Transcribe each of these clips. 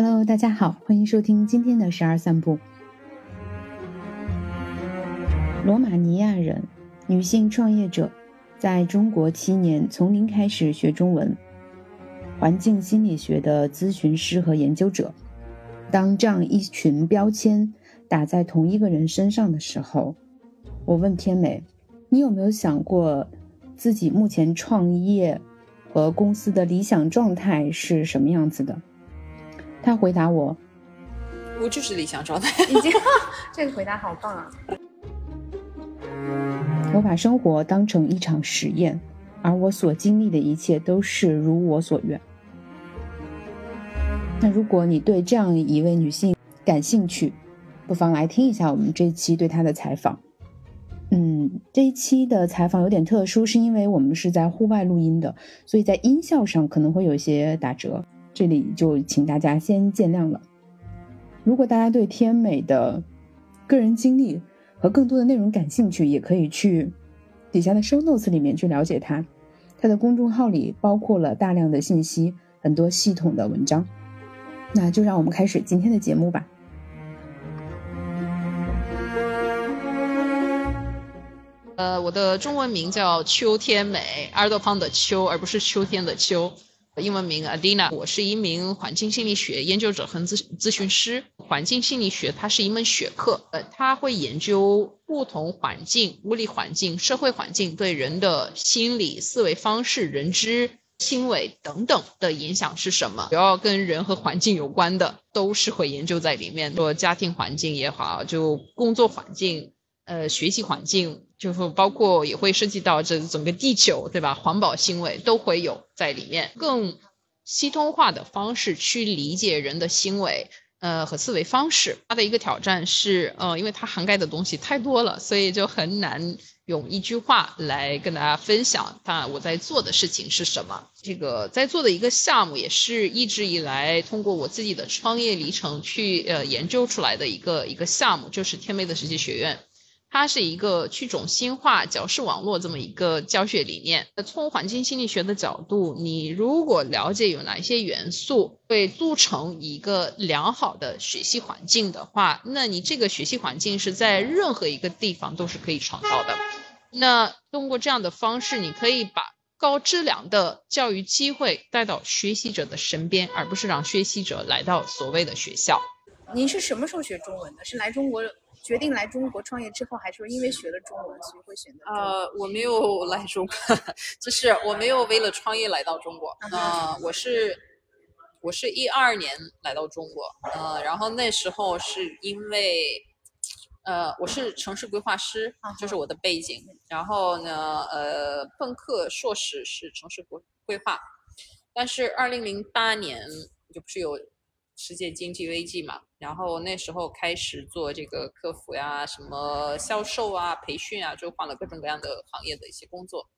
Hello，大家好，欢迎收听今天的十二散步。罗马尼亚人，女性创业者，在中国七年，从零开始学中文，环境心理学的咨询师和研究者。当这样一群标签打在同一个人身上的时候，我问天美：“你有没有想过自己目前创业和公司的理想状态是什么样子的？”他回答我：“我就是理想状态。”已经，这个回答好棒啊！我把生活当成一场实验，而我所经历的一切都是如我所愿。那如果你对这样一位女性感兴趣，不妨来听一下我们这期对她的采访。嗯，这一期的采访有点特殊，是因为我们是在户外录音的，所以在音效上可能会有一些打折，这里就请大家先见谅了。如果大家对天美的个人经历和更多的内容感兴趣，也可以去底下的 show notes 里面去了解她。她的公众号里包括了大量的信息，很多系统的文章。那就让我们开始今天的节目吧。呃，我的中文名叫秋天美，耳朵旁的秋，而不是秋天的秋。英文名 Adina，我是一名环境心理学研究者和咨咨询师。环境心理学它是一门学科，呃，它会研究不同环境、物理环境、社会环境对人的心理、思维方式、认知。行为等等的影响是什么？只要跟人和环境有关的，都是会研究在里面。说家庭环境也好，就工作环境、呃学习环境，就是包括也会涉及到这整个地球，对吧？环保行为都会有在里面，更系统化的方式去理解人的行为。呃，和思维方式，它的一个挑战是，呃，因为它涵盖的东西太多了，所以就很难用一句话来跟大家分享。它我在做的事情是什么？这个在做的一个项目，也是一直以来通过我自己的创业历程去呃研究出来的一个一个项目，就是天美的实际学院。它是一个去中心化教师网络这么一个教学理念。那从环境心理学的角度，你如果了解有哪些元素会组成一个良好的学习环境的话，那你这个学习环境是在任何一个地方都是可以创造的。那通过这样的方式，你可以把高质量的教育机会带到学习者的身边，而不是让学习者来到所谓的学校。您是什么时候学中文的？是来中国？决定来中国创业之后，还是因为学了中文，所以会选择？呃，我没有来中国，就是我没有为了创业来到中国。呃，我是我是一二年来到中国，呃，然后那时候是因为，呃，我是城市规划师，就是我的背景。然后呢，呃，本科、硕士是城市规规划，但是二零零八年就不是有。世界经济危机嘛，然后那时候开始做这个客服呀，什么销售啊、培训啊，就换了各种各样的行业的一些工作。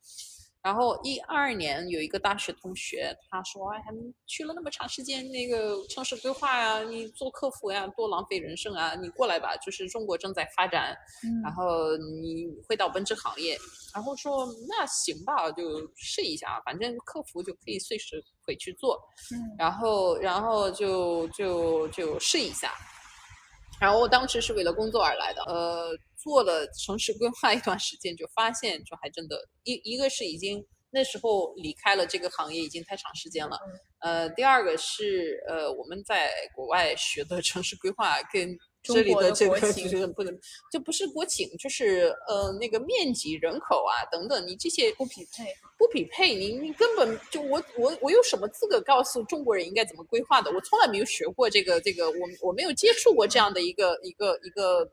然后一二年有一个大学同学，他说：“哎，去了那么长时间那个城市规划呀，你做客服呀，多浪费人生啊！你过来吧，就是中国正在发展，然后你会到奔驰行业。”然后说：“那行吧，就试一下，反正客服就可以随时回去做。”然后，然后就就就试一下。然后我当时是为了工作而来的，呃。做了城市规划一段时间，就发现就还真的，一一个是已经那时候离开了这个行业已经太长时间了，呃，第二个是呃我们在国外学的城市规划跟。这里的这个就是不能，就不是国情，就是呃那个面积、人口啊等等，你这些不匹配，不匹配，你你根本就我我我有什么资格告诉中国人应该怎么规划的？我从来没有学过这个这个，我我没有接触过这样的一个一个一个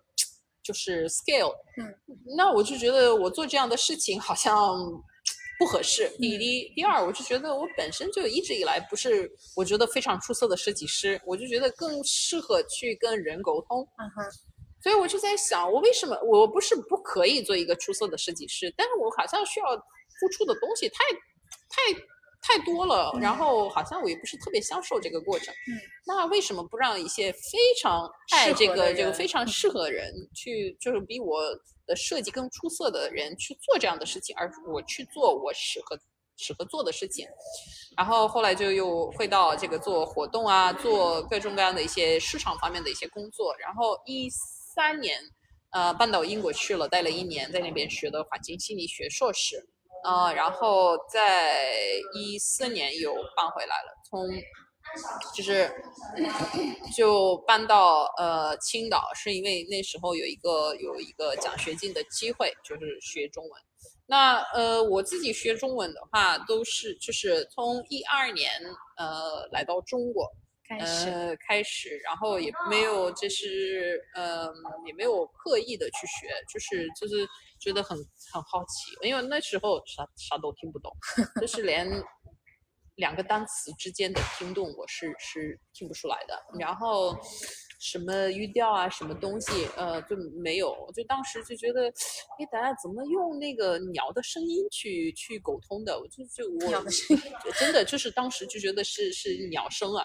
就是 scale，嗯，那我就觉得我做这样的事情好像。不合适。第一，第二，我就觉得我本身就一直以来不是我觉得非常出色的设计师，我就觉得更适合去跟人沟通。嗯哼。所以我就在想，我为什么我不是不可以做一个出色的设计师？但是我好像需要付出的东西太太太多了，然后好像我也不是特别享受这个过程。嗯。那为什么不让一些非常爱这个这个非常适合人去，就是比我。的设计更出色的人去做这样的事情，而我去做我适合适合做的事情。然后后来就又会到这个做活动啊，做各种各样的一些市场方面的一些工作。然后一三年，呃，搬到英国去了，待了一年，在那边学的环境心理学硕士。呃，然后在一四年又搬回来了，从就是就搬到呃青岛，是因为那时候有一个有一个奖学金的机会，就是学中文。那呃，我自己学中文的话，都是就是从一二年呃来到中国开始呃开始，然后也没有就是嗯、也没有刻意的去学，就是就是觉得很很好奇，因为那时候啥啥都听不懂，就是连两个单词之间的听动我是是听不出来的，然后。什么语调啊，什么东西，呃，就没有。就当时就觉得，哎，大家怎么用那个鸟的声音去去沟通的？我就就我真的就是当时就觉得是是鸟声啊，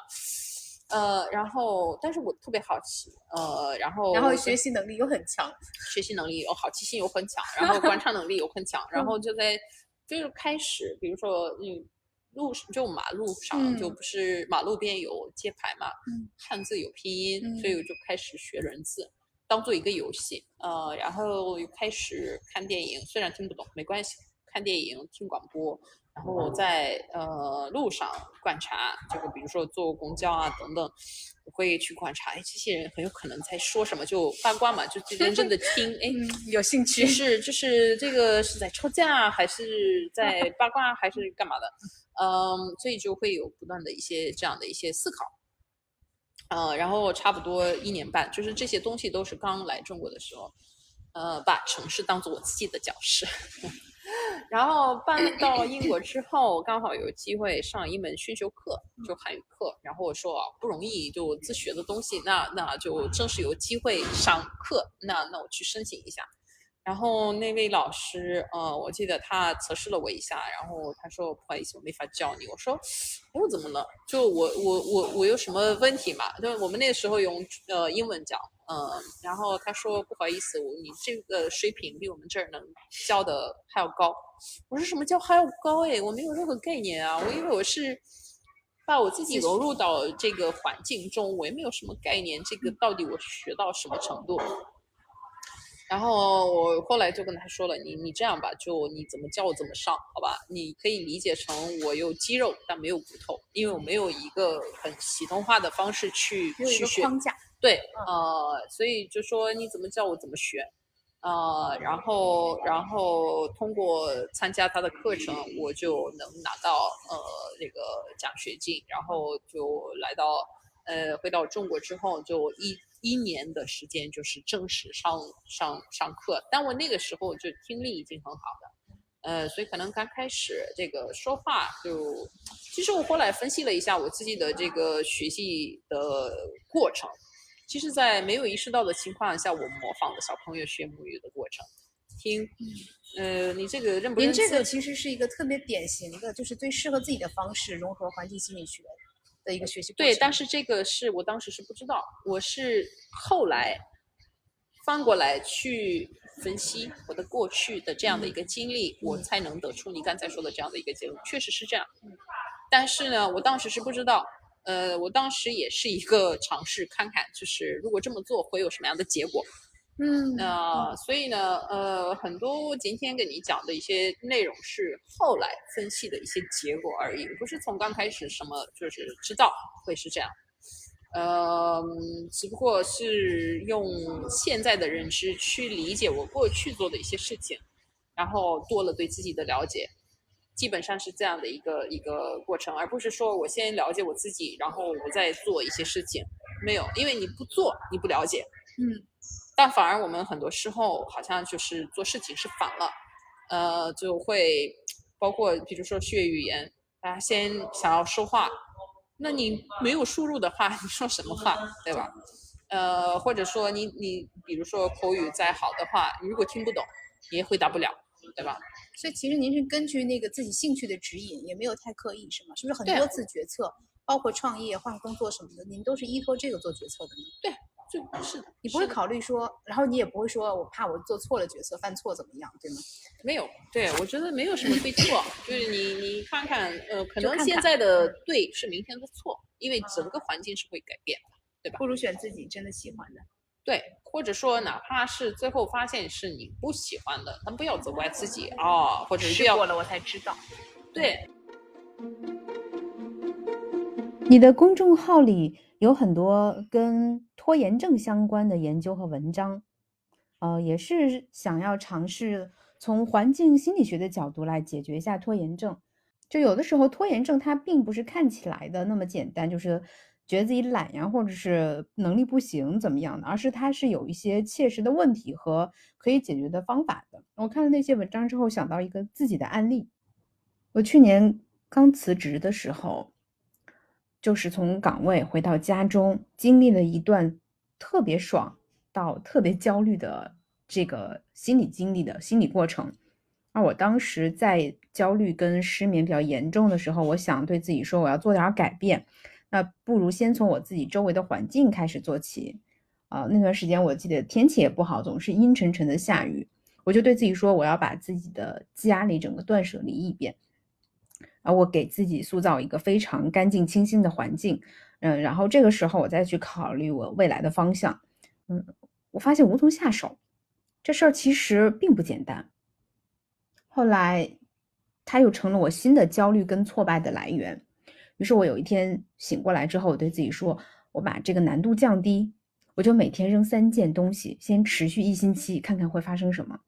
呃，然后但是我特别好奇，呃，然后然后学习能力又很强，学习能力有好奇心又很强，然后观察能力又很强，然后就在就是开始，比如说嗯。路上就马路上就嗯不是马路边有街牌嘛，嗯汉字有拼音，嗯所以我就开始学人字，当做一个游戏。呃，然后又开始看电影，虽然听不懂没关系，看电影听广播，然后我在呃路上观察，就是比如说坐公交啊等等，我会去观察，哎，这些人很有可能在说什么，就八卦嘛，就认真的听，哎，嗯，有兴趣。是就是这个是在吵架，还是在 八卦，还是干嘛的？嗯，所以就会有不断的一些这样的一些思考。呃，然后差不多一年半，就是这些东西都是刚来中国的时候，呃，把城市当做我自己的教室。然后搬到英国之后，刚好有机会上一门选修课，就韩语课。然后我说，不容易，就自学的东西，那那就正是有机会上课，那那我去申请一下。然后那位老师，呃，我记得他测试了我一下，然后他说不好意思，我没法教你。我说，哎，我怎么了？就我我我我有什么问题嘛？就我们那时候用呃英文讲，嗯、然后他说不好意思，我你这个水平比我们这儿能教的还要高。我说什么叫还要高？哎，我没有任何概念啊，我以为我是。把我自己融入到这个环境中，我也没有什么概念，这个到底我学到什么程度？然后我后来就跟他说了，你你这样吧，就你怎么教我怎么上，好吧？你可以理解成我有肌肉但没有骨头，因为我没有一个很系统化的方式去去学。个框架，对，呃，所以就说你怎么教我怎么学，呃，然后然后通过参加他的课程，我就能拿到呃那个奖学金，然后就来到呃回到中国之后，就一一年的时间就是正式上上上课，但我那个时候就听力已经很好了。呃，所以可能刚开始这个说话就，其实我后来分析了一下我自己的这个学习的过程，其实，在没有意识到的情况下，我模仿了小朋友学母语的过程，听，呃，你这个认不认字？您这个其实是一个特别典型的，就是最适合自己的方式融合环境心理学的一个学习过程。对，但是这个是我当时是不知道，我是后来翻过来去分析我的过去的这样的一个经历，我才能得出你刚才说的这样的一个结论，确实是这样。但是呢，我当时是不知道，呃，我当时也是一个尝试看看，就是如果这么做会有什么样的结果。嗯，呃，所以呢，呃，很多今天跟你讲的一些内容是后来分析的一些结果而已，不是从刚开始什么就是知道会是这样，呃，只不过是用现在的认知去理解我过去做的一些事情，然后多了对自己的了解，基本上是这样的一个一个过程，而不是说我先了解我自己，然后我再做一些事情，没有，因为你不做，你不了解。嗯，但反而我们很多时候好像就是做事情是反了，呃，就会包括比如说学语言，大家先想要说话，那你没有输入的话，你说什么话，对吧？呃，或者说你你比如说口语再好的话，你如果听不懂，你也回答不了，对吧？所以其实您是根据那个自己兴趣的指引，也没有太刻意，是吗？是不是很多次决策，包括创业、换工作什么的，您都是依托这个做决策的呢？是的，你不会考虑说，然后你也不会说我怕我做错了决策，犯错怎么样，对吗？没有，对我觉得没有什么对错，就是你你看看，呃，可能现在的对是明天的错，因为整个环境是会改变的，对吧不如选自己真的喜欢的。对，或者说哪怕是最后发现是你不喜欢的，但不要责怪自己啊、或者是不要过了我才知道。对，你的公众号里有很多跟拖延症相关的研究和文章，呃，也是想要尝试从环境心理学的角度来解决一下拖延症。就有的时候拖延症它并不是看起来的那么简单，就是觉得自己懒呀，或者是能力不行怎么样的，而是它是有一些切实的问题和可以解决的方法的。我看了那些文章之后，想到一个自己的案例。我去年刚辞职的时候，就是从岗位回到家中，经历了一段特别爽到特别焦虑的这个心理经历的心理过程。而我当时在焦虑跟失眠比较严重的时候，我想对自己说，我要做点改变，那不如先从我自己周围的环境开始做起。啊、那段时间我记得天气也不好，总是阴沉沉的下雨，我就对自己说，我要把自己的家里整个断舍离一遍。啊，我给自己塑造一个非常干净清新的环境，嗯，然后这个时候我再去考虑我未来的方向，嗯，我发现无从下手，这事儿其实并不简单。后来，它又成了我新的焦虑跟挫败的来源。于是我有一天醒过来之后，我对自己说，我把这个难度降低，我就每天扔三件东西，先持续一星期，看看会发生什么。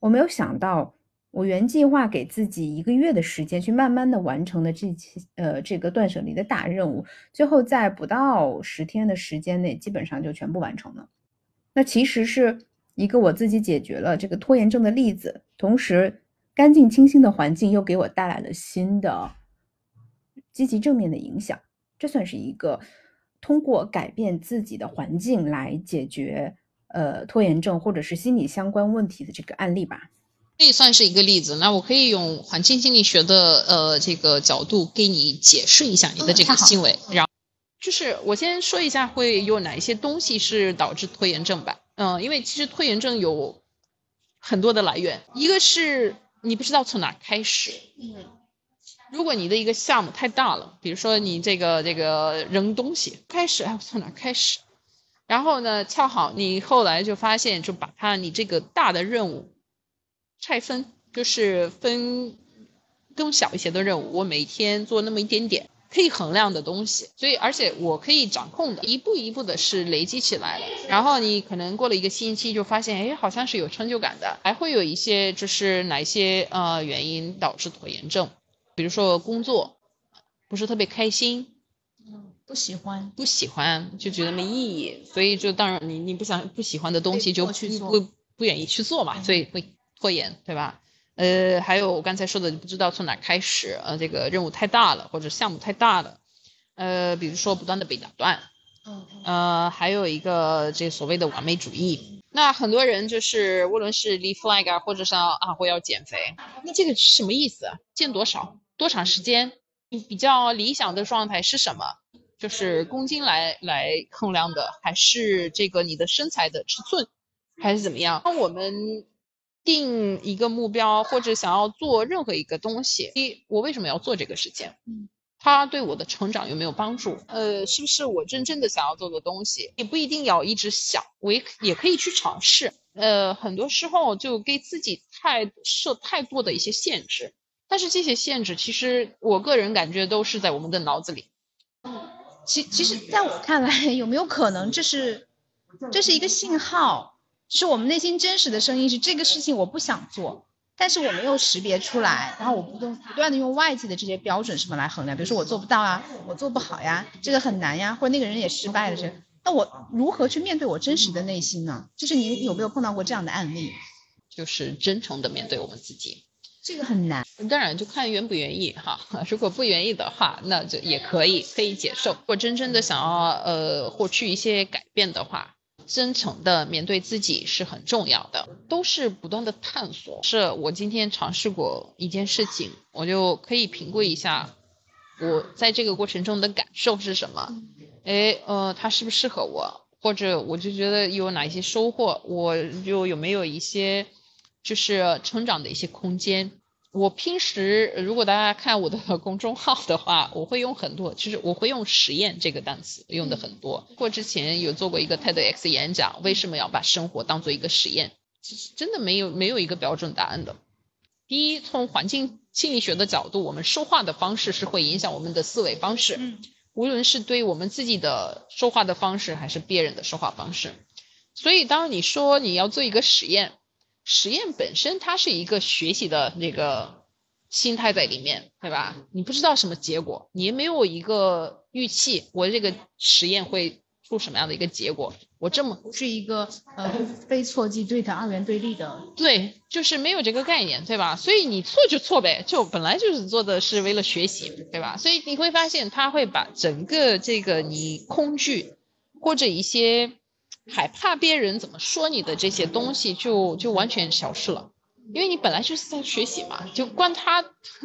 我没有想到，我原计划给自己一个月的时间去慢慢的完成的这期呃这个断舍离的大任务，最后在不到十天的时间内，基本上就全部完成了。那其实是一个我自己解决了这个拖延症的例子，同时干净清新的环境又给我带来了新的积极正面的影响。这算是一个通过改变自己的环境来解决呃拖延症或者是心理相关问题的这个案例吧。这也算是一个例子。那我可以用环境心理学的呃这个角度给你解释一下你的这个行为，然后就是我先说一下会有哪一些东西是导致拖延症吧。嗯、因为其实拖延症有很多的来源，一个是你不知道从哪开始，嗯，如果你的一个项目太大了，比如说你这个这个扔东西，开始哎我从哪开始？然后呢，恰好你后来就发现，就把它你这个大的任务拆分，就是分更小一些的任务，我每天做那么一点点，可以衡量的东西，所以而且我可以掌控的，一步一步的是累积起来了。然后你可能过了一个星期，就发现，哎，好像是有成就感的。还会有一些就是哪些呃原因导致拖延症，比如说工作不是特别开心，嗯不喜欢，不喜欢就觉得没意义，所以就当然你你不想不喜欢的东西就不去做不不愿意去做嘛，所以会拖延，对吧？呃，还有我刚才说的，不知道从哪开始，呃，这个任务太大了或者项目太大了，呃，比如说不断的被打断，嗯呃，还有一个这所谓的完美主义。那很多人就是无论是立 flag 啊，或者是啊我要减肥，那这个是什么意思啊？减多少？多长时间？你比较理想的状态是什么？就是公斤来来衡量的，还是这个你的身材的尺寸，还是怎么样？那我们定一个目标或者想要做任何一个东西，第一我为什么要做这个事情？嗯，它对我的成长有没有帮助？呃，是不是我真正的想要做的东西？也不一定要一直想，我也也可以去尝试。呃，很多时候就给自己太设太多的一些限制，但是这些限制其实我个人感觉都是在我们的脑子里。嗯其其实，在我看来，有没有可能这是这是一个信号，就是我们内心真实的声音是这个事情我不想做，但是我没有识别出来，然后我不断不断的用外界的这些标准什么来衡量，比如说我做不到啊，我做不好呀，这个很难呀，或者那个人也失败了，这那我如何去面对我真实的内心呢？就是你有没有碰到过这样的案例？就是真诚的面对我们自己。这个很难，当然就看愿不愿意哈，如果不愿意的话，那就也可以可以接受。如果真正的想要呃获取一些改变的话，真诚的面对自己是很重要的，都是不断的探索。是我今天尝试过一件事情，我就可以评估一下我在这个过程中的感受是什么。诶，呃，它适不适合我？或者我就觉得有哪一些收获，我就有没有一些就是成长的一些空间。我平时如果大家看我的 公众号的话，我会用很多，其实我会用实验这个单词用的很多。过之前有做过一个 TEDx 演讲，为什么要把生活当做一个实验？其实真的没有没有一个标准答案的。第一，从环境心理学的角度，我们说话的方式是会影响我们的思维方式，嗯无论是对我们自己的说话的方式，还是别人的说话方式。所以，当你说你要做一个实验，实验本身它是一个学习的那个心态在里面，对吧？你不知道什么结果，你也没有一个预期，我这个实验会出什么样的一个结果。我这么不是一个呃非错即对的二元对立的。对，就是没有这个概念，对吧？所以你错就错呗，就本来就是做的是为了学习，对吧？所以你会发现，他会把整个这个你恐惧或者一些害怕别人怎么说你的这些东西就，就完全消失了。因为你本来就是在学习嘛，就关他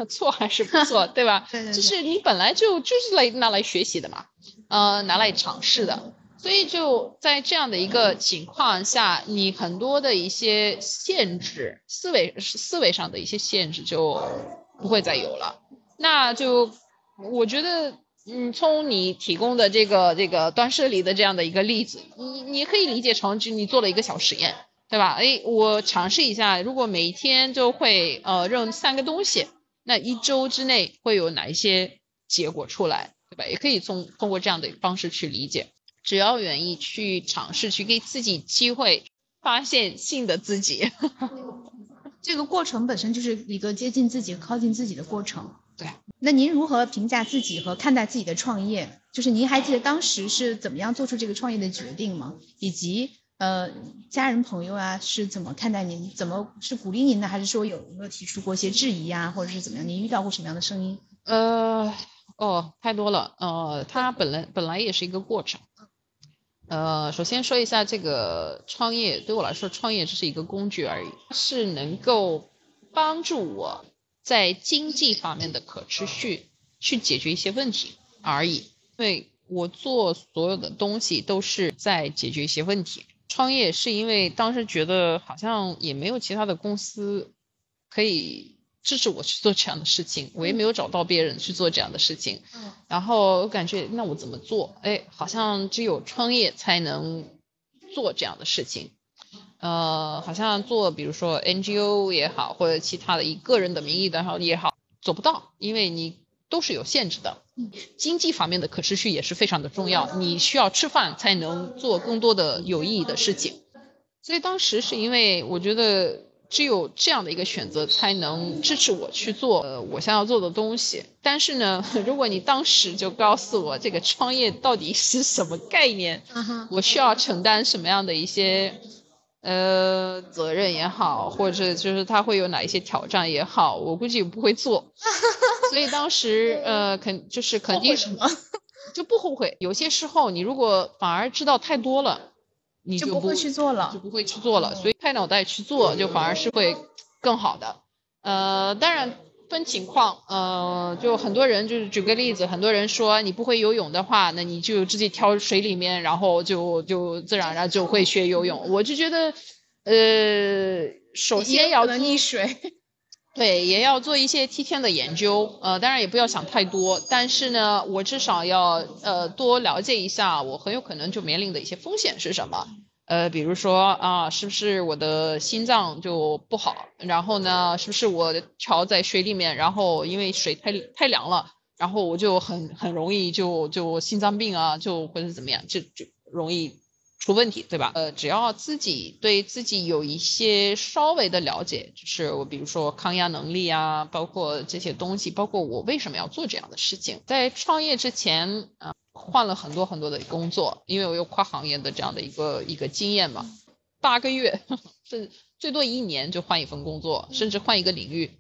错还是不错，对吧？对对对就是你本来就就是来拿来学习的嘛，呃，拿来尝试的。所以就在这样的一个情况下，你很多的一些限制，思维思维上的一些限制就不会再有了。那就我觉得，嗯，从你提供的这个这个断舍离的这样的一个例子，你你可以理解成就你做了一个小实验，对吧？哎，我尝试一下，如果每一天就会呃扔三个东西，那一周之内会有哪一些结果出来，对吧？也可以从通过这样的方式去理解。只要愿意去尝试，去给自己机会，发现新的自己。这个过程本身就是一个接近自己、靠近自己的过程。对。那您如何评价自己和看待自己的创业？就是您还记得当时是怎么样做出这个创业的决定吗？以及呃，家人朋友啊是怎么看待您？怎么是鼓励您的，还是说有没有提出过一些质疑啊，或者是怎么样？您遇到过什么样的声音？呃，哦，太多了。呃，它本来本来也是一个过程。呃，首先说一下这个创业，对我来说，创业只是一个工具而已，是能够帮助我在经济方面的可持续去解决一些问题而已。因为我做所有的东西都是在解决一些问题。创业是因为当时觉得好像也没有其他的公司可以支持我去做这样的事情，我也没有找到别人去做这样的事情。嗯然后我感觉那我怎么做？哎，好像只有创业才能做这样的事情。呃，好像做比如说 NGO 也好，或者其他的以个人的名义的好也好，做不到，因为你都是有限制的。经济方面的可持续也是非常的重要，你需要吃饭才能做更多的有意义的事情。所以当时是因为我觉得只有这样的一个选择，才能支持我去做呃我想要做的东西。但是呢，如果你当时就告诉我这个创业到底是什么概念，我需要承担什么样的一些呃责任也好，或者就是他会有哪一些挑战也好，我估计不会做。所以当时呃肯就是肯定是 就不后悔。有些时候你如果反而知道太多了，你就就不会去做了就不会去做了。所以拍脑袋去做，就反而是会更好的。呃，当然分情况，呃，就很多人就是举个例子，很多人说你不会游泳的话，那你就直接跳水里面，然后就就自然而然就会学游泳。我就觉得，呃，首先要能溺水。对，也要做一些提前的研究，呃，当然也不要想太多，但是呢，我至少要呃多了解一下我很有可能就面临的一些风险是什么，呃，比如说啊，是不是我的心脏就不好，然后呢，是不是我跳在水里面，然后因为水太太凉了，然后我就很很容易就就心脏病啊，就或者怎么样，就就容易出问题，对吧？呃，只要自己对自己有一些稍微的了解，就是我比如说抗压能力啊，包括这些东西，包括我为什么要做这样的事情，在创业之前啊、换了很多很多的工作，因为我有跨行业的这样的一个一个经验嘛，八个月 甚至最多一年就换一份工作，甚至换一个领域。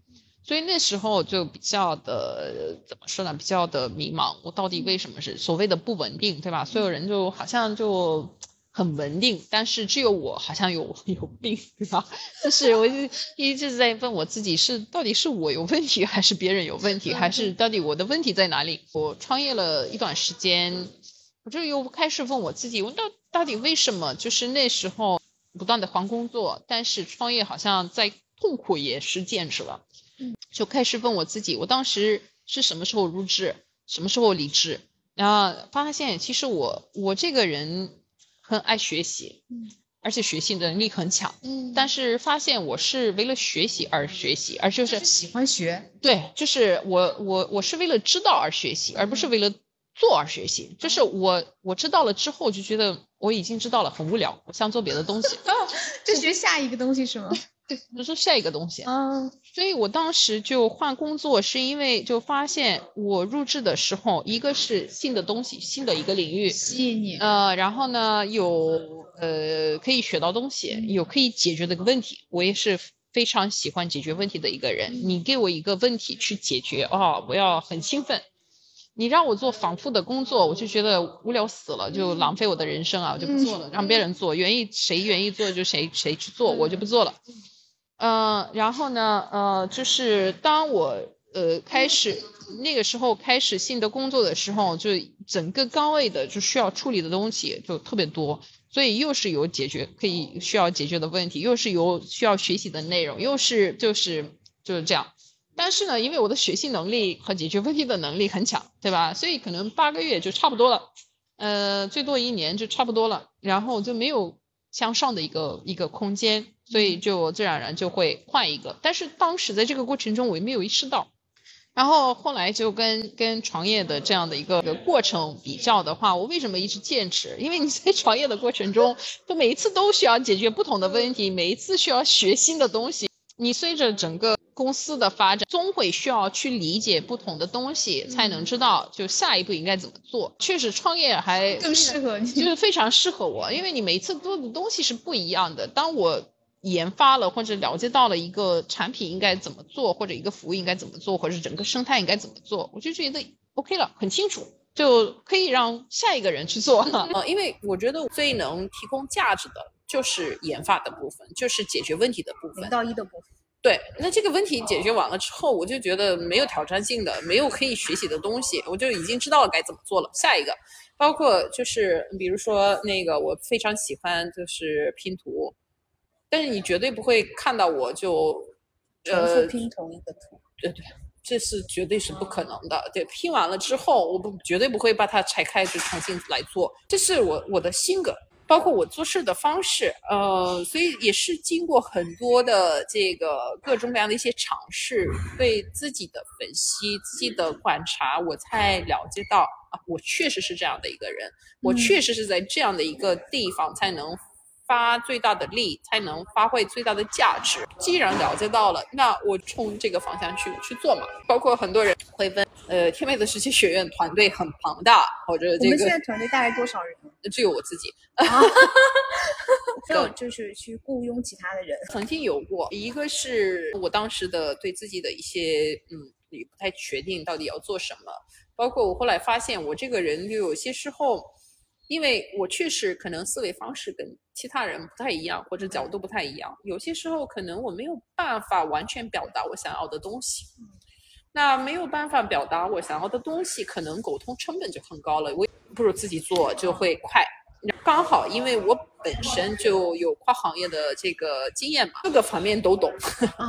所以那时候就比较的怎么说呢？比较的迷茫，我到底为什么是所谓的不稳定，对吧？所有人就好像就很稳定，但是只有我好像有 有病，对吧？就是我就一直在问我自己是到底是我有问题，还是别人有问题，还是到底我的问题在哪里？我创业了一段时间，我就又开始问我自己，我到到底为什么就是那时候不断的换工作，但是创业好像在痛苦也是坚持了，嗯，就开始问我自己，我当时是什么时候入职，什么时候离职，然后发现其实我我这个人很爱学习，嗯。而且学习能力很强，嗯。但是发现我是为了学习而学习，而就是喜欢学，对，就是我我我是为了知道而学习，而不是为了做而学习。就是我我知道了之后就觉得我已经知道了，很无聊，我想做别的东西，就学下一个东西是吗？就是下一个东西。嗯所以我当时就换工作，是因为就发现我入职的时候，一个是新的东西，新的一个领域，吸引你，呃，然后呢有呃可以学到东西，有可以解决的个问题。我也是非常喜欢解决问题的一个人。你给我一个问题去解决，哦，我要很兴奋。你让我做反复的工作，我就觉得无聊死了，就浪费我的人生啊，我就不做了，让别人做，愿意谁愿意做就谁谁去做，我就不做了。呃，然后呢，呃，就是当我呃开始那个时候开始新的工作的时候，就整个岗位的就需要处理的东西就特别多，所以又是有解决可以需要解决的问题，又是有需要学习的内容，又是就是就是这样。但是呢，因为我的学习能力和解决问题的能力很强，对吧？所以可能八个月就差不多了，呃，最多一年就差不多了，然后就没有向上的一个一个空间，所以就自然而然就会换一个。但是当时在这个过程中，我也没有意识到。然后后来就跟跟创业的这样的一个过程比较的话，我为什么一直坚持？因为你在创业的过程中，就每一次都需要解决不同的问题，每一次需要学新的东西。你随着整个公司的发展，总会需要去理解不同的东西，才能知道就下一步应该怎么做。确实，创业还更适合你。就是非常适合我，因为你每一次做的东西是不一样的。当我研发了或者了解到了一个产品应该怎么做，或者一个服务应该怎么做，或者整个生态应该怎么做，我就觉得 OK 了，很清楚，就可以让下一个人去做。呃，因为我觉得最能提供价值的就是研发的部分，就是解决问题的部分零。到一的部分。对，那这个问题解决完了之后，我就觉得没有挑战性的，没有可以学习的东西，我就已经知道了该怎么做了。下一个，包括就是比如说那个，我非常喜欢就是拼图，但是你绝对不会看到我就重呃复拼同一个图。对对，这是绝对是不可能的。对，拼完了之后，我不绝对不会把它拆开就重新来做，这是我我的性格，包括我做事的方式，呃，所以也是经过很多的这个各种各样的一些尝试，对自己的分析、自己的观察，我才了解到啊，我确实是这样的一个人，我确实是在这样的一个地方才能。发最大的力，才能发挥最大的价值。既然了解到了，那我冲这个方向去去做嘛。包括很多人会问，呃，天美的实习学院团队很庞大，或者这个我们现在团队大概多少人？只有我自己。啊 还有就是去雇佣其他的人。曾经有过一个是我当时的对自己的一些嗯，也不太确定到底要做什么。包括我后来发现，我这个人就有些时候，因为我确实可能思维方式跟其他人不太一样，或者角度不太一样，有些时候可能我没有办法完全表达我想要的东西。那没有办法表达我想要的东西，可能沟通成本就很高了。我不如自己做就会快。刚好因为我本身就有跨行业的这个经验嘛，各个方面都懂。嗯，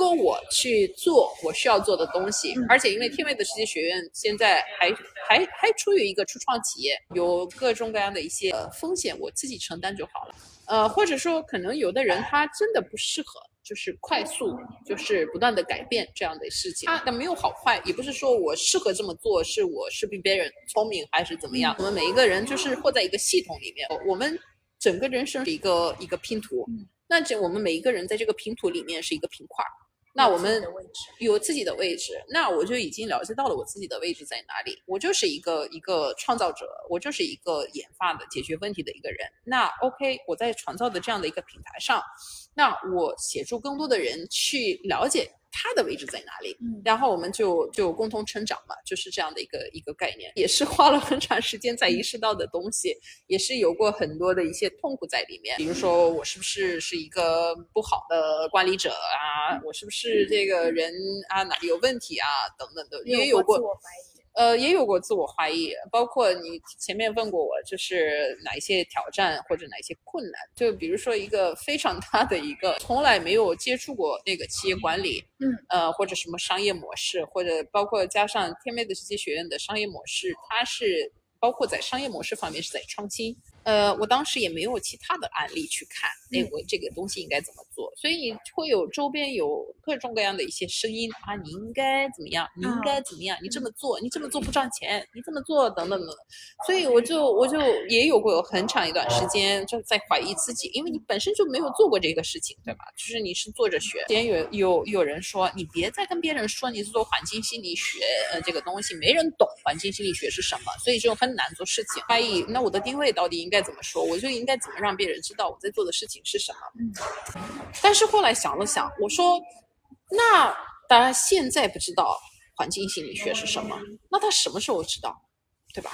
够我去做我需要做的东西，而且因为天美的世界学院现在还还还处于一个初创企业，有各种各样的一些呃风险，我自己承担就好了。呃，或者说可能有的人他真的不适合，就是快速，就是不断的改变这样的事情。它没有好坏，也不是说我适合这么做，是我是比别人聪明还是怎么样。我们每一个人就是活在一个系统里面，我们整个人生是一个一个拼图。那这我们每一个人在这个拼图里面是一个拼块儿。那我们有自己的位置，那我就已经了解到了我自己的位置在哪里。我就是一个一个创造者，我就是一个研发的、解决问题的一个人。那 OK，我在创造的这样的一个平台上，那我协助更多的人去了解他的位置在哪里，嗯然后我们就就共同成长嘛，就是这样的一个一个概念，也是花了很长时间才意识到的东西，也是有过很多的一些痛苦在里面。比如说，我是不是是一个不好的管理者啊？我是不是这个人啊哪里有问题啊？等等的，也有过自我怀疑。呃，也有过自我怀疑，包括你前面问过我，就是哪一些挑战或者哪一些困难，就比如说一个非常大的一个，从来没有接触过那个企业管理，嗯，呃，或者什么商业模式，或者包括加上天美的这些学院的商业模式，它是包括在商业模式方面是在创新。呃，我当时也没有其他的案例去看，那，我这个东西应该怎么做？所以你会有周边有各种各样的一些声音啊，你应该怎么样？你应该怎么样？你这么做，你这么做不赚钱，你这么做等等等等。所以我就我就也有过有很长一段时间就在怀疑自己，因为你本身就没有做过这个事情，对吧？就是你是做着学。之前有有有人说，你别再跟别人说你是做环境心理学呃这个东西，没人懂环境心理学是什么，所以就很难做事情。怀疑那我的定位到底应该怎么说？我就应该怎么让别人知道我在做的事情是什么？但是后来想了想，我说，那大家现在不知道环境心理学是什么，那他什么时候知道，对吧？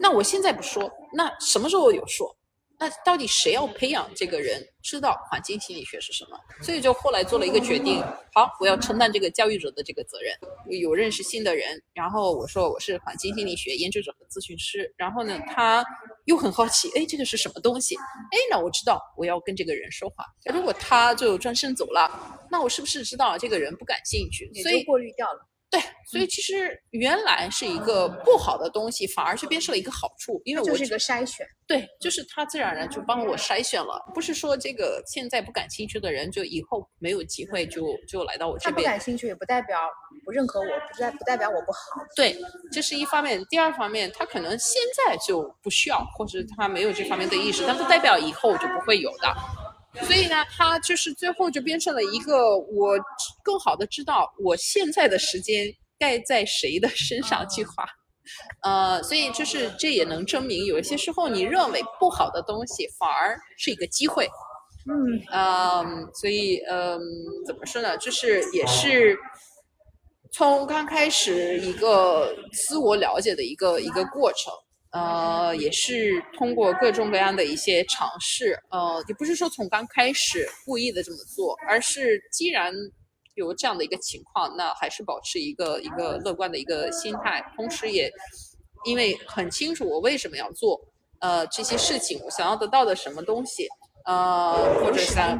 那我现在不说，那什么时候有说？那到底谁要培养这个人知道环境心理学是什么？所以就后来做了一个决定，好，我要承担这个教育者的这个责任。有认识新的人，然后我说我是环境心理学研究者和咨询师，然后呢，他又很好奇，哎，这个是什么东西？哎，那我知道我要跟这个人说话。如果他就转身走了，那我是不是知道这个人不感兴趣？所以就过滤掉了。对，所以其实原来是一个不好的东西，反而就变成了一个好处，因为我就是一个筛选。对，就是他自然而然就帮我筛选了，不是说这个现在不感兴趣的人就以后没有机会就就来到我他这边。他不感兴趣，也不代表不认可我，不代不代表我不好。对，这是一方面。第二方面，他可能现在就不需要，或者他没有这方面的意识，但不代表以后就不会有的。所以呢，他就是最后就变成了一个我更好的知道我现在的时间该在谁的身上去花。呃，所以就是这也能证明，有一些时候你认为不好的东西，反而是一个机会。嗯，嗯，所以嗯，怎么说呢？就是也是从刚开始一个自我了解的一个一个过程，呃，也是通过各种各样的一些尝试，呃，也不是说从刚开始故意的这么做，而是既然有这样的一个情况，那还是保持一个一个乐观的一个心态，同时也因为很清楚我为什么要做，呃，这些事情，我想要得到的什么东西。呃，或者想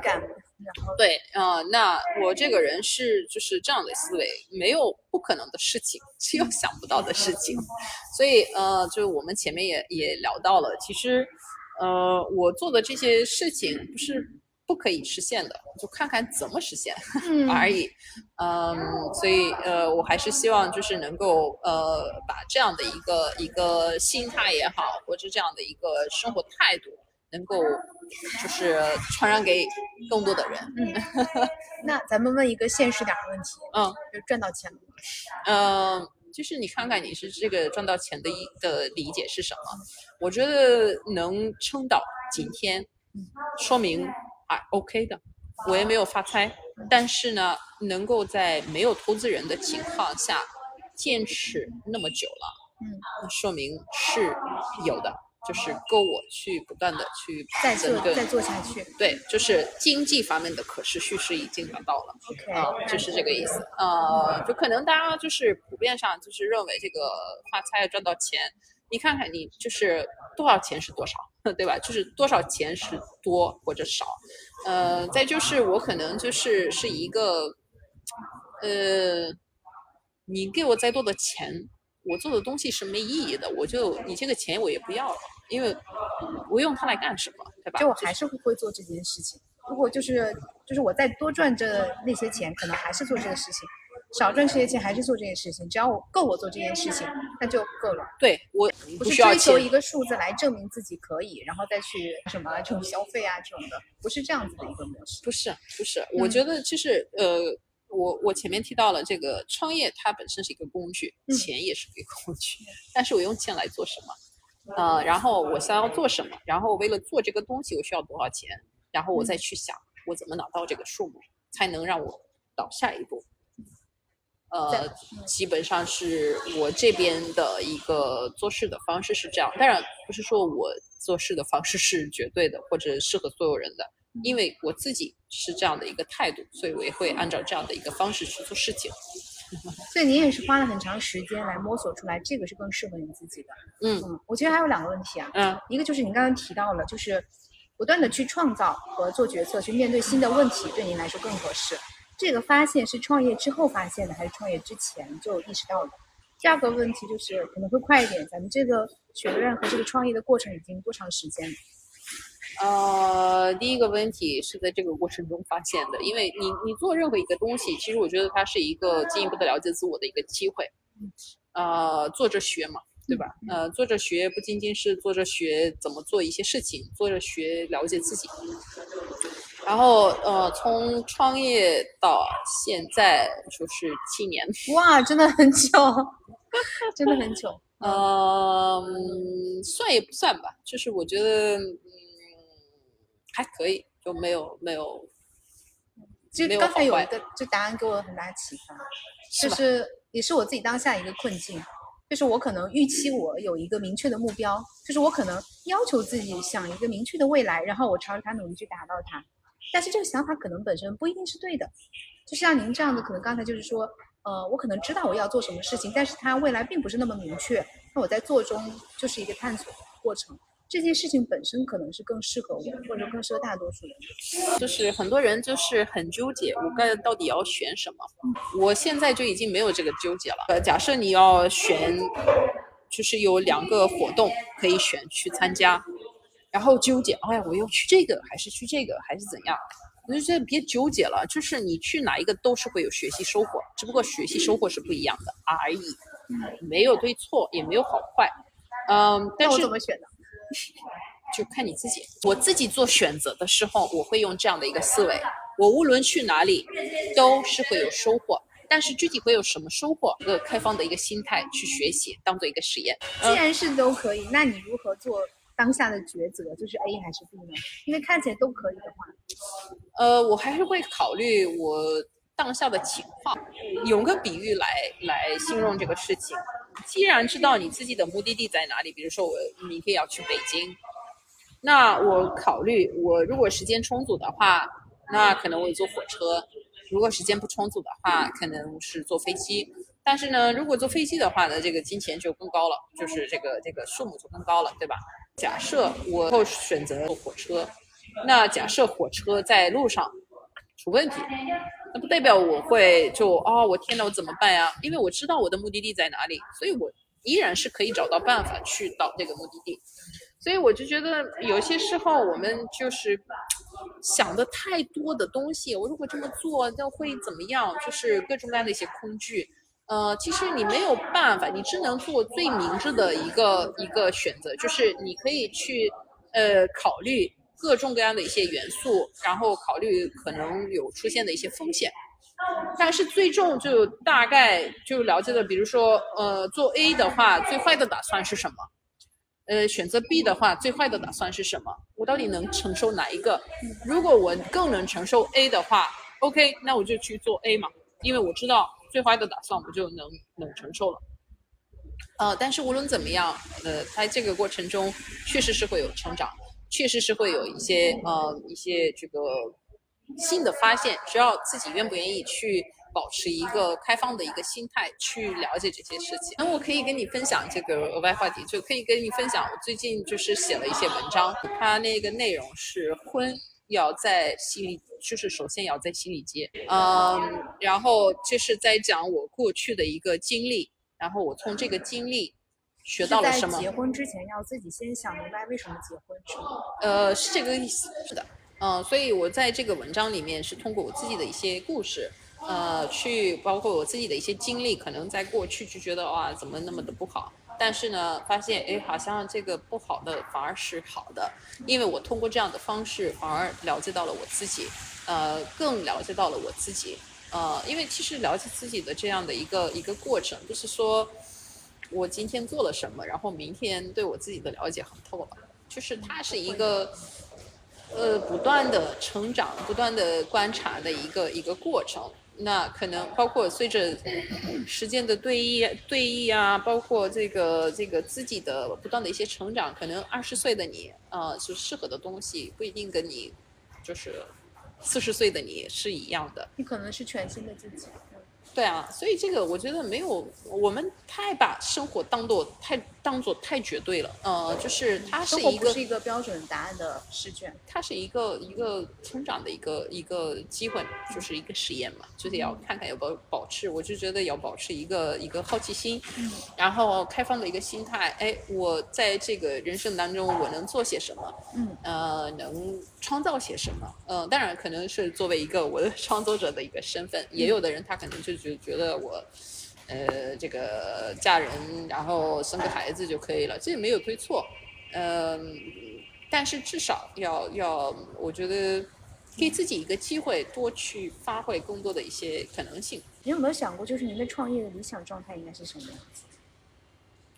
然后对，呃，那我这个人是就是这样的思维，没有不可能的事情，只有想不到的事情。所以，呃，就是我们前面也也聊到了，其实，呃，我做的这些事情不是不可以实现的，就看看怎么实现嗯 而已。嗯，所以，呃，我还是希望就是能够呃把这样的一个一个心态也好，或者这样的一个生活态度。能够就是传染给更多的人，嗯那咱们问一个现实点儿的问题，嗯，就赚到钱了吗？嗯，就是你看看你是这个赚到钱的一的理解是什么？我觉得能撑到今天，说明啊 OK 的，我也没有发财，但是呢，能够在没有投资人的情况下坚持那么久了，嗯，说明是有的，就是够我去不断的去再做再做下去。对，就是经济方面的可持续是已经达到了。OK，啊、就是这个意思。呃，就可能大家就是普遍上就是认为这个发财赚到钱，你看看你就是多少钱是多少，对吧？就是多少钱是多或者少。呃，再就是我可能就是是一个，呃，你给我再多的钱，我做的东西是没意义的，我就你这个钱我也不要了，因为我用它来干什么，对吧？就我还是会会做这件事情。如果就是就是我再多赚这那些钱，可能还是做这个事情；少赚这些钱还是做这件事情。只要我够我做这件事情，那就够了。对我不不需要是追求一个数字来证明自己可以，然后再去什么这种消费啊这种的，不是这样子的一个模式。不是不是，我嗯觉得就是呃，我我前面提到了这个创业，它本身是一个工具，嗯钱也是一个工具，但是我用钱来做什么？呃，然后我想要做什么？然后为了做这个东西，我需要多少钱？然后我嗯再去想我怎么拿到这个数目，才能让我到下一步。呃，基本上是我这边的一个做事的方式是这样，当然不是说我做事的方式是绝对的或者适合所有人的，因为我自己是这样的一个态度，所以我也会按照这样的一个方式去做事情。所以你也是花了很长时间来摸索出来，这个是更适合你自己的。嗯嗯，我觉得还有两个问题啊，嗯一个就是你刚刚提到了，就是不断的去创造和做决策，去面对新的问题，对您来说更合适。这个发现是创业之后发现的，还是创业之前就意识到的？第二个问题就是可能会快一点，咱们这个学院和这个创业的过程已经多长时间了？呃，第一个问题是在这个过程中发现的，因为你你做任何一个东西，其实我觉得它是一个进一步的了解自我的一个机会。呃，做着学嘛，对吧？呃，做着学不仅仅是做着学怎么做一些事情，做着学了解自己。然后呃，从创业到现在就是七年，哇，真的很久，真的很久。呃，嗯算也不算吧，就是我觉得嗯还可以，就没有没有其实刚才有一个就答案给我很大启发，是就是也是我自己当下一个困境，就是我可能预期我有一个明确的目标，就是我可能要求自己想一个明确的未来，然后我朝着它努力去达到它，但是这个想法可能本身不一定是对的，就像您这样的，可能刚才就是说，呃，我可能知道我要做什么事情，但是它未来并不是那么明确，那我在做中就是一个探索的过程。这件事情本身可能是更适合我，或者更适合大多数人。就是很多人就是很纠结，我该到底要选什么？我现在就已经没有这个纠结了。呃，假设你要选，就是有两个活动可以选去参加，然后纠结，哎呀，我要去这个还是去这个还是怎样？我就觉得别纠结了，就是你去哪一个都是会有学习收获，只不过学习收获是不一样的而已，没有对错，也没有好坏。嗯，但是我是怎么选呢？就看你自己。我自己做选择的时候，我会用这样的一个思维：我无论去哪里，都是会有收获。但是具体会有什么收获？一个开放的一个心态去学习，当做一个实验。既然是都可以，那你如何做当下的抉择？就是 A 还是 B 呢？因为看起来都可以的话，呃，我还是会考虑我当下的情况，用个比喻来来形容这个事情。既然知道你自己的目的地在哪里，比如说我明天要去北京，那我考虑我如果时间充足的话，那可能我坐火车；如果时间不充足的话，可能是坐飞机。但是呢，如果坐飞机的话呢，这个金钱就更高了，就是这个这个数目就更高了，对吧？假设我后选择坐火车，那假设火车在路上出问题，那不代表我会就哦，我天呐，我怎么办呀？因为我知道我的目的地在哪里，所以我依然是可以找到办法去到这个目的地。所以我就觉得有些时候我们就是想的太多的东西，我如果这么做，那会怎么样？就是各种各样的一些恐惧。呃，其实你没有办法，你只能做最明智的一个一个选择，就是你可以去呃考虑各种各样的一些元素，然后考虑可能有出现的一些风险。但是最终就大概就了解了，比如说呃做 A 的话，最坏的打算是什么？呃，选择 B 的话，最坏的打算是什么？我到底能承受哪一个？如果我更能承受 A 的话，OK，那我就去做 A 嘛，因为我知道最坏的打算我就能能承受了。呃，但是无论怎么样，呃，在这个过程中确实是会有成长的，确实是会有一些呃一些这个新的发现，只要自己愿不愿意去保持一个开放的一个心态去了解这些事情。那我可以跟你分享这个额外话题，就可以跟你分享，我最近就是写了一些文章，它那个内容是婚要在心里，就是首先要在心里结，嗯，然后就是在讲我过去的一个经历，然后我从这个经历学到了什么？结婚之前要自己先想明白为什么结婚，是吗？呃，是这个意思，是的，嗯、所以我在这个文章里面是通过我自己的一些故事，呃，去包括我自己的一些经历，可能在过去就觉得哇，怎么那么的不好，但是呢，发现哎，好像这个不好的反而是好的，因为我通过这样的方式，反而了解到了我自己，呃，更了解到了我自己，呃，因为其实了解自己的这样的一个一个过程，就是说我今天做了什么，然后明天对我自己的了解很透了。就是它是一个呃不断的成长、不断的观察的一个一个过程。那可能包括随着时间的对弈对弈啊，包括这个这个自己的不断的一些成长，可能二十岁的你，呃，是适合的东西不一定跟你就是四十岁的你是一样的。你可能是全新的自己。对啊，所以这个我觉得没有，我们太把生活当做太当做太绝对了。呃，就是它是一个一个标准答案的试卷。它是一个一个成长的一个一个机会，就是一个实验嘛，就是要看看要不要保持。我就觉得要保持一个一个好奇心，嗯然后开放的一个心态。哎，我在这个人生当中我能做些什么？嗯，呃，能创造些什么？嗯、当然可能是作为一个我的创作者的一个身份，也有的人他可能就觉觉得我。呃，这个嫁人，然后生个孩子就可以了，这也没有对错。嗯、但是至少要要，我觉得给自己一个机会，多去发挥更多的一些可能性。你有没有想过，就是您的创业的理想状态应该是什么样子？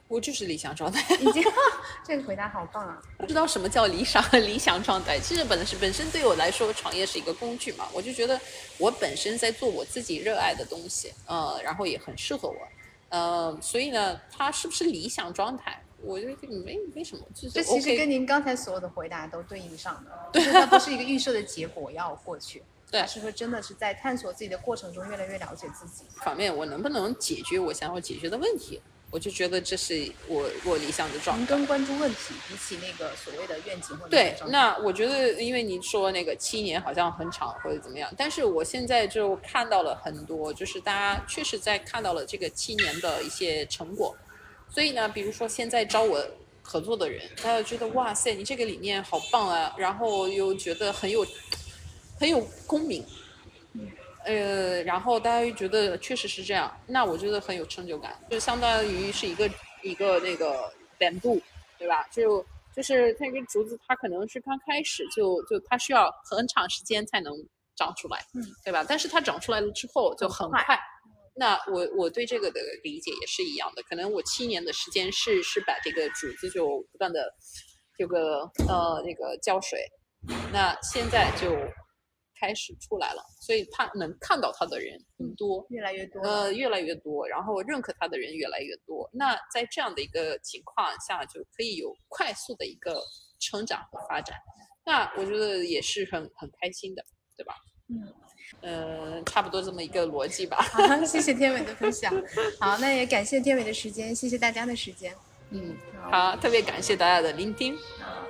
我就是理想状态，已经，这个回答好棒啊！不知道什么叫理想 理想状态。其实本是本身对我来说，创业是一个工具嘛，我就觉得我本身在做我自己热爱的东西，呃，然后也很适合我，呃，所以呢，它是不是理想状态？我觉得没没什么，就是这其实跟您刚才所有的回答都对应上的，对它不是一个预设的结果要过去，对而是说真的是在探索自己的过程中越来越了解自己。反面，我能不能解决我想要解决的问题？我就觉得这是我我理想的状态。您更关注问题，比起那个所谓的愿景或者对，那我觉得，因为你说那个七年好像很长或者怎么样，但是我现在就看到了很多，就是大家确实在看到了这个七年的一些成果，所以呢，比如说现在招我合作的人，大家觉得哇塞，你这个理念好棒啊，然后又觉得很有很有共鸣，呃，然后大家又觉得确实是这样，那我觉得很有成就感，就相当于是一个一个那个 bamboo，对吧？就就是它一个竹子，它可能是刚开始就就它需要很长时间才能长出来，嗯，对吧？但是它长出来了之后就很很快快。那我我对这个的理解也是一样的，可能我七年的时间是是把这个竹子就不断的这个呃那个浇水，那现在就开始出来了，所以他能看到他的人更多，越来越多。呃，越来越多，然后认可他的人越来越多。那在这样的一个情况下，就可以有快速的一个成长和发展。那我觉得也是很很开心的，对吧？嗯，呃，差不多这么一个逻辑吧。好，谢谢天伟的分享。好，那也感谢天伟的时间，谢谢大家的时间。嗯，好，特别感谢大家的聆听。好